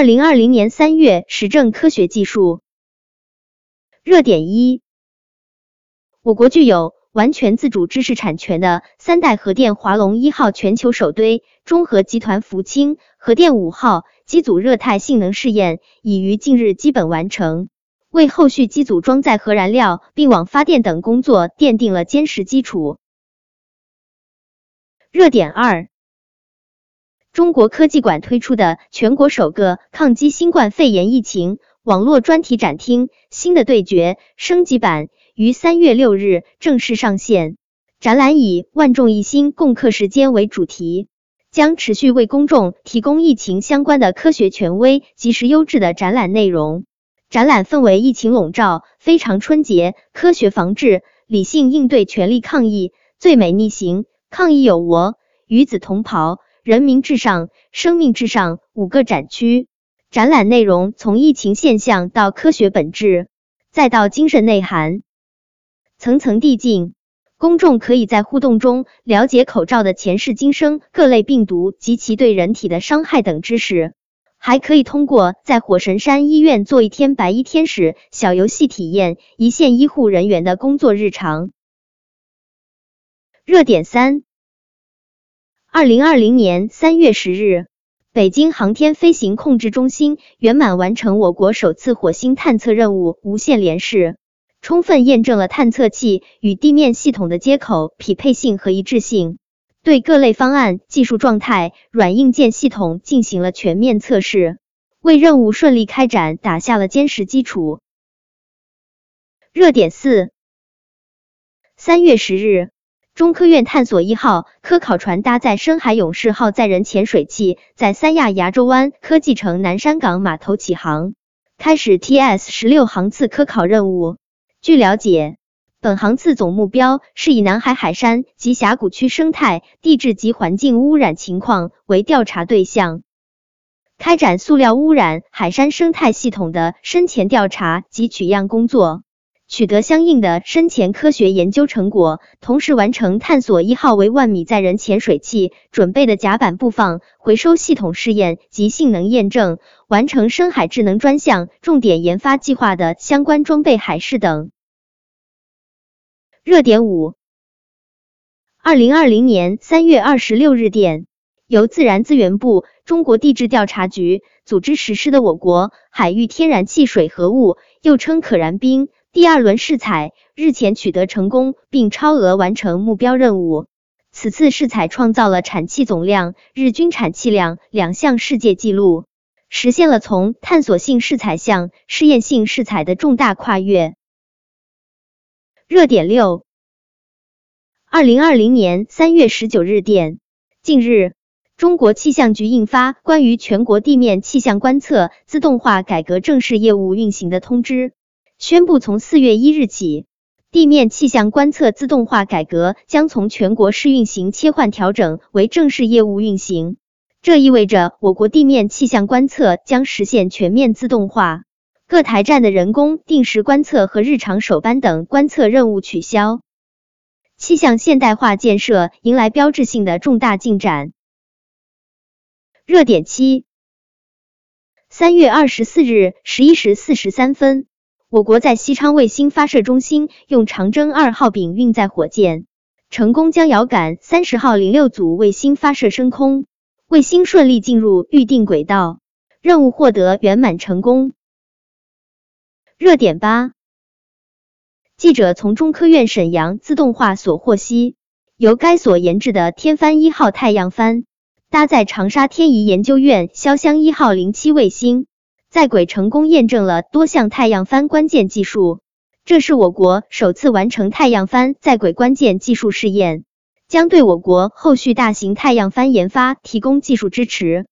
二零二零年三月，时政科学技术热点一，我国具有完全自主知识产权的三代核电华龙一号全球首堆中核集团福清核电五号机组热态性能试验已于近日基本完成，为后续机组装载核燃料并网发电等工作奠定了坚实基础。热点二。中国科技馆推出的全国首个抗击新冠肺炎疫情网络专题展厅“新的对决”升级版于三月六日正式上线。展览以“万众一心，共克时艰”为主题，将持续为公众提供疫情相关的科学权威、及时优质的展览内容。展览氛围疫情笼罩，非常春节，科学防治，理性应对，全力抗疫，最美逆行，抗疫有我，与子同袍。人民至上，生命至上五个展区，展览内容从疫情现象到科学本质，再到精神内涵，层层递进。公众可以在互动中了解口罩的前世今生、各类病毒及其对人体的伤害等知识，还可以通过在火神山医院做一天白衣天使小游戏体验一线医护人员的工作日常。热点三。二零二零年三月十日，北京航天飞行控制中心圆满完成我国首次火星探测任务无线联试，充分验证了探测器与地面系统的接口匹配性和一致性，对各类方案、技术状态、软硬件系统进行了全面测试，为任务顺利开展打下了坚实基础。热点四，三月十日。中科院探索一号科考船搭载深海勇士号载人潜水器，在三亚牙洲湾科技城南山港码头起航，开始 TS 十六航次科考任务。据了解，本航次总目标是以南海海山及峡谷区生态、地质及环境污染情况为调查对象，开展塑料污染海山生态系统的深潜调查及取样工作。取得相应的深潜科学研究成果，同时完成探索一号为万米载人潜水器准备的甲板布放、回收系统试验及性能验证，完成深海智能专项重点研发计划的相关装备海试等。热点五，二零二零年三月二十六日电，由自然资源部、中国地质调查局组织实施的我国海域天然气水合物，又称可燃冰。第二轮试采日前取得成功，并超额完成目标任务。此次试采创造了产气总量、日均产气量两项世界纪录，实现了从探索性试采向试验性试采的重大跨越。热点六，二零二零年三月十九日电，近日，中国气象局印发关于全国地面气象观测自动化改革正式业务运行的通知。宣布，从四月一日起，地面气象观测自动化改革将从全国试运行切换调整为正式业务运行。这意味着我国地面气象观测将实现全面自动化，各台站的人工定时观测和日常首班等观测任务取消，气象现代化建设迎来标志性的重大进展。热点七，三月二十四日十一时四十三分。我国在西昌卫星发射中心用长征二号丙运载火箭，成功将遥感三十号零六组卫星发射升空，卫星顺利进入预定轨道，任务获得圆满成功。热点八，记者从中科院沈阳自动化所获悉，由该所研制的天帆一号太阳帆，搭载长沙天仪研究院潇湘一号零七卫星。在轨成功验证了多项太阳帆关键技术，这是我国首次完成太阳帆在轨关键技术试验，将对我国后续大型太阳帆研发提供技术支持。